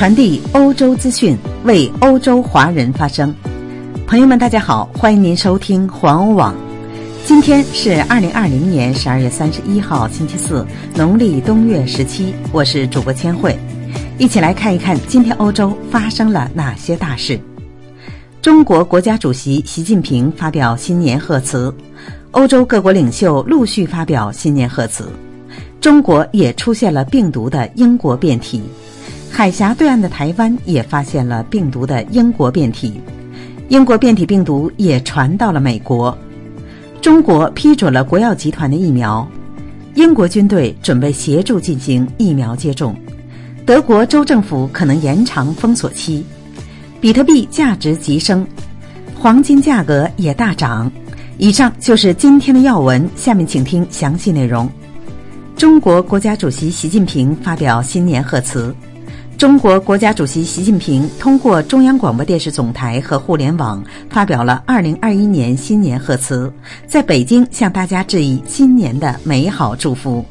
传递欧洲资讯，为欧洲华人发声。朋友们，大家好，欢迎您收听环欧网。今天是二零二零年十二月三十一号，星期四，农历冬月十七。我是主播千惠，一起来看一看今天欧洲发生了哪些大事。中国国家主席习近平发表新年贺词，欧洲各国领袖陆续发表新年贺词。中国也出现了病毒的英国变体。海峡对岸的台湾也发现了病毒的英国变体，英国变体病毒也传到了美国。中国批准了国药集团的疫苗，英国军队准备协助进行疫苗接种。德国州政府可能延长封锁期。比特币价值急升，黄金价格也大涨。以上就是今天的要闻，下面请听详细内容。中国国家主席习近平发表新年贺词。中国国家主席习近平通过中央广播电视总台和互联网发表了二零二一年新年贺词，在北京向大家致以新年的美好祝福。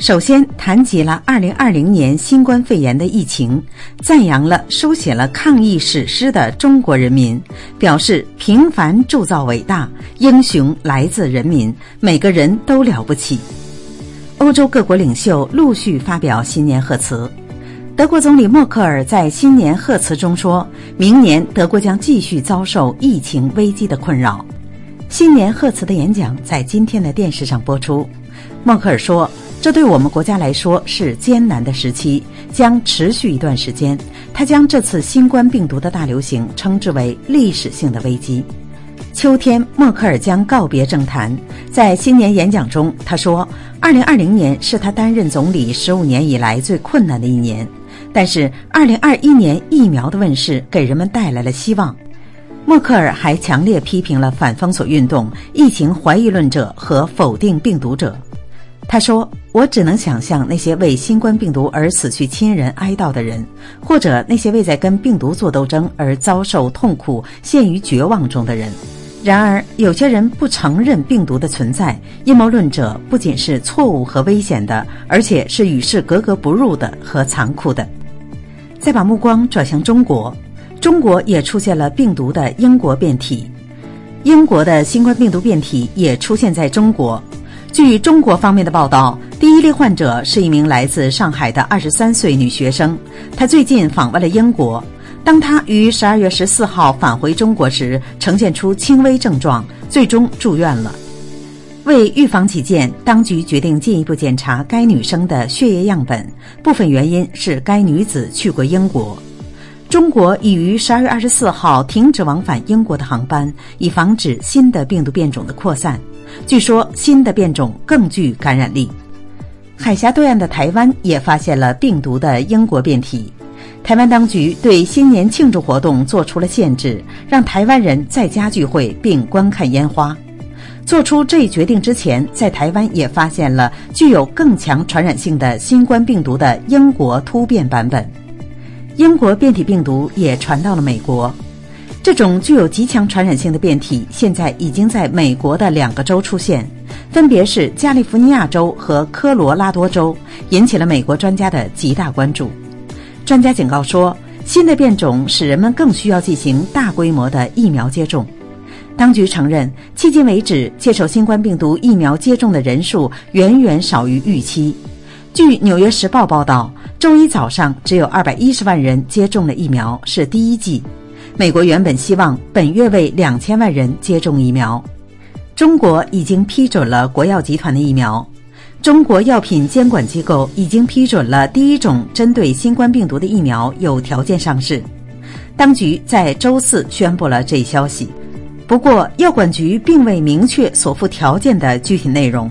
首先谈及了二零二零年新冠肺炎的疫情，赞扬了书写了抗疫史诗的中国人民，表示平凡铸造伟大，英雄来自人民，每个人都了不起。欧洲各国领袖陆续发表新年贺词。德国总理默克尔在新年贺词中说：“明年德国将继续遭受疫情危机的困扰。”新年贺词的演讲在今天的电视上播出。默克尔说：“这对我们国家来说是艰难的时期，将持续一段时间。”他将这次新冠病毒的大流行称之为历史性的危机。秋天，默克尔将告别政坛。在新年演讲中，他说：“2020 年是他担任总理十五年以来最困难的一年。”但是，二零二一年疫苗的问世给人们带来了希望。默克尔还强烈批评了反封锁运动、疫情怀疑论者和否定病毒者。他说：“我只能想象那些为新冠病毒而死去亲人哀悼的人，或者那些为在跟病毒做斗争而遭受痛苦、陷于绝望中的人。然而，有些人不承认病毒的存在。阴谋论者不仅是错误和危险的，而且是与世格格不入的和残酷的。”再把目光转向中国，中国也出现了病毒的英国变体，英国的新冠病毒变体也出现在中国。据中国方面的报道，第一例患者是一名来自上海的二十三岁女学生，她最近访问了英国。当她于十二月十四号返回中国时，呈现出轻微症状，最终住院了。为预防起见，当局决定进一步检查该女生的血液样本。部分原因是该女子去过英国。中国已于十二月二十四号停止往返英国的航班，以防止新的病毒变种的扩散。据说新的变种更具感染力。海峡对岸的台湾也发现了病毒的英国变体。台湾当局对新年庆祝活动做出了限制，让台湾人在家聚会并观看烟花。做出这一决定之前，在台湾也发现了具有更强传染性的新冠病毒的英国突变版本，英国变体病毒也传到了美国。这种具有极强传染性的变体现在已经在美国的两个州出现，分别是加利福尼亚州和科罗拉多州，引起了美国专家的极大关注。专家警告说，新的变种使人们更需要进行大规模的疫苗接种。当局承认，迄今为止接受新冠病毒疫苗接种的人数远远少于预期。据《纽约时报》报道，周一早上只有二百一十万人接种了疫苗，是第一剂。美国原本希望本月为两千万人接种疫苗。中国已经批准了国药集团的疫苗。中国药品监管机构已经批准了第一种针对新冠病毒的疫苗有条件上市。当局在周四宣布了这一消息。不过，药管局并未明确所附条件的具体内容。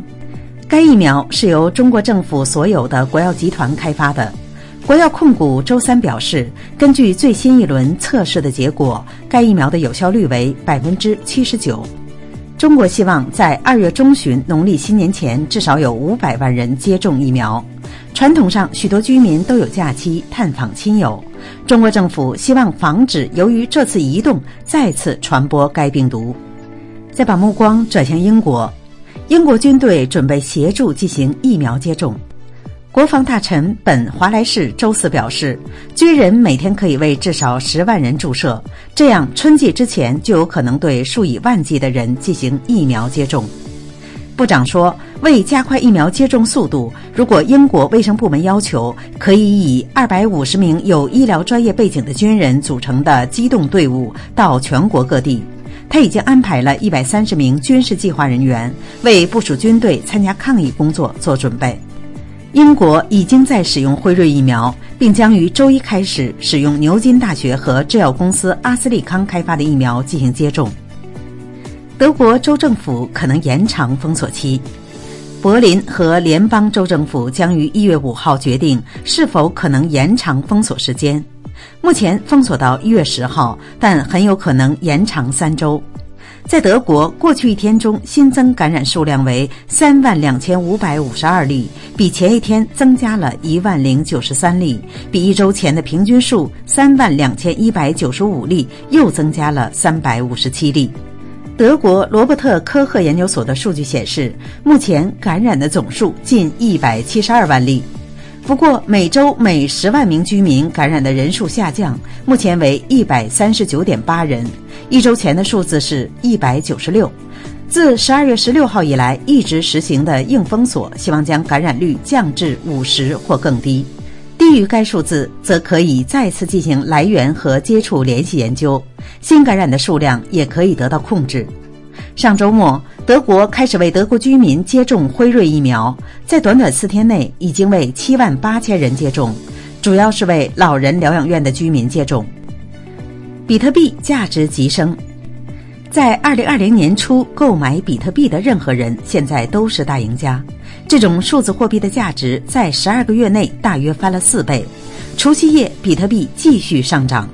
该疫苗是由中国政府所有的国药集团开发的。国药控股周三表示，根据最新一轮测试的结果，该疫苗的有效率为百分之七十九。中国希望在二月中旬农历新年前，至少有五百万人接种疫苗。传统上，许多居民都有假期探访亲友。中国政府希望防止由于这次移动再次传播该病毒。再把目光转向英国，英国军队准备协助进行疫苗接种。国防大臣本·华莱士周四表示，军人每天可以为至少十万人注射，这样春季之前就有可能对数以万计的人进行疫苗接种。部长说，为加快疫苗接种速度，如果英国卫生部门要求，可以以二百五十名有医疗专业背景的军人组成的机动队伍到全国各地。他已经安排了一百三十名军事计划人员为部署军队参加抗疫工作做准备。英国已经在使用辉瑞疫苗，并将于周一开始使用牛津大学和制药公司阿斯利康开发的疫苗进行接种。德国州政府可能延长封锁期，柏林和联邦州政府将于一月五号决定是否可能延长封锁时间。目前封锁到一月十号，但很有可能延长三周。在德国，过去一天中新增感染数量为三万两千五百五十二例，比前一天增加了一万零九十三例，比一周前的平均数三万两千一百九十五例又增加了三百五十七例。德国罗伯特科赫研究所的数据显示，目前感染的总数近一百七十二万例。不过，每周每十万名居民感染的人数下降，目前为一百三十九点八人。一周前的数字是一百九十六。自十二月十六号以来一直实行的硬封锁，希望将感染率降至五十或更低。低于该数字，则可以再次进行来源和接触联系研究，新感染的数量也可以得到控制。上周末，德国开始为德国居民接种辉瑞疫苗，在短短四天内已经为七万八千人接种，主要是为老人疗养院的居民接种。比特币价值急升，在二零二零年初购买比特币的任何人现在都是大赢家。这种数字货币的价值在十二个月内大约翻了四倍。除夕夜，比特币继续上涨。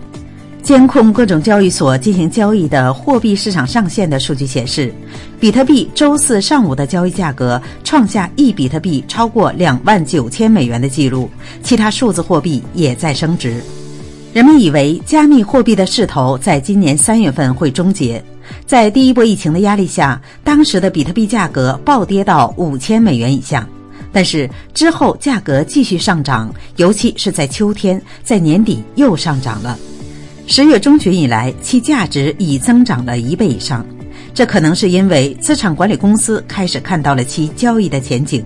监控各种交易所进行交易的货币市场上限的数据显示，比特币周四上午的交易价格创下一比特币超过两万九千美元的记录。其他数字货币也在升值。人们以为加密货币的势头在今年三月份会终结，在第一波疫情的压力下，当时的比特币价格暴跌到五千美元以下。但是之后价格继续上涨，尤其是在秋天，在年底又上涨了。十月中旬以来，其价值已增长了一倍以上。这可能是因为资产管理公司开始看到了其交易的前景。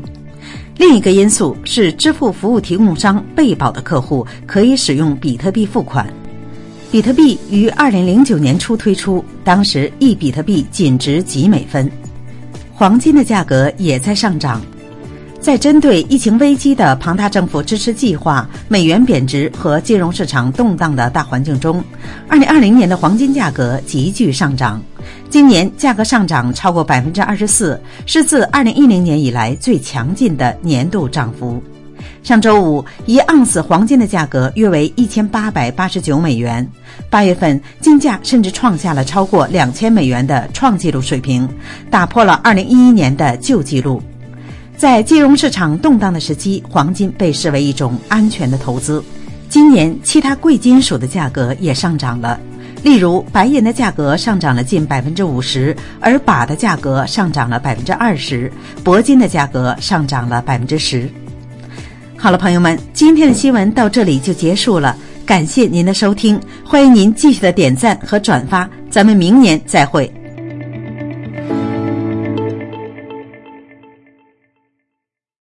另一个因素是，支付服务提供商贝宝的客户可以使用比特币付款。比特币于二零零九年初推出，当时一比特币仅值几美分。黄金的价格也在上涨。在针对疫情危机的庞大政府支持计划、美元贬值和金融市场动荡的大环境中，二零二零年的黄金价格急剧上涨。今年价格上涨超过百分之二十四，是自二零一零年以来最强劲的年度涨幅。上周五，一盎司黄金的价格约为一千八百八十九美元。八月份金价甚至创下了超过两千美元的创纪录水平，打破了二零一一年的旧纪录。在金融市场动荡的时期，黄金被视为一种安全的投资。今年，其他贵金属的价格也上涨了，例如白银的价格上涨了近百分之五十，而钯的价格上涨了百分之二十，铂金的价格上涨了百分之十。好了，朋友们，今天的新闻到这里就结束了，感谢您的收听，欢迎您继续的点赞和转发，咱们明年再会。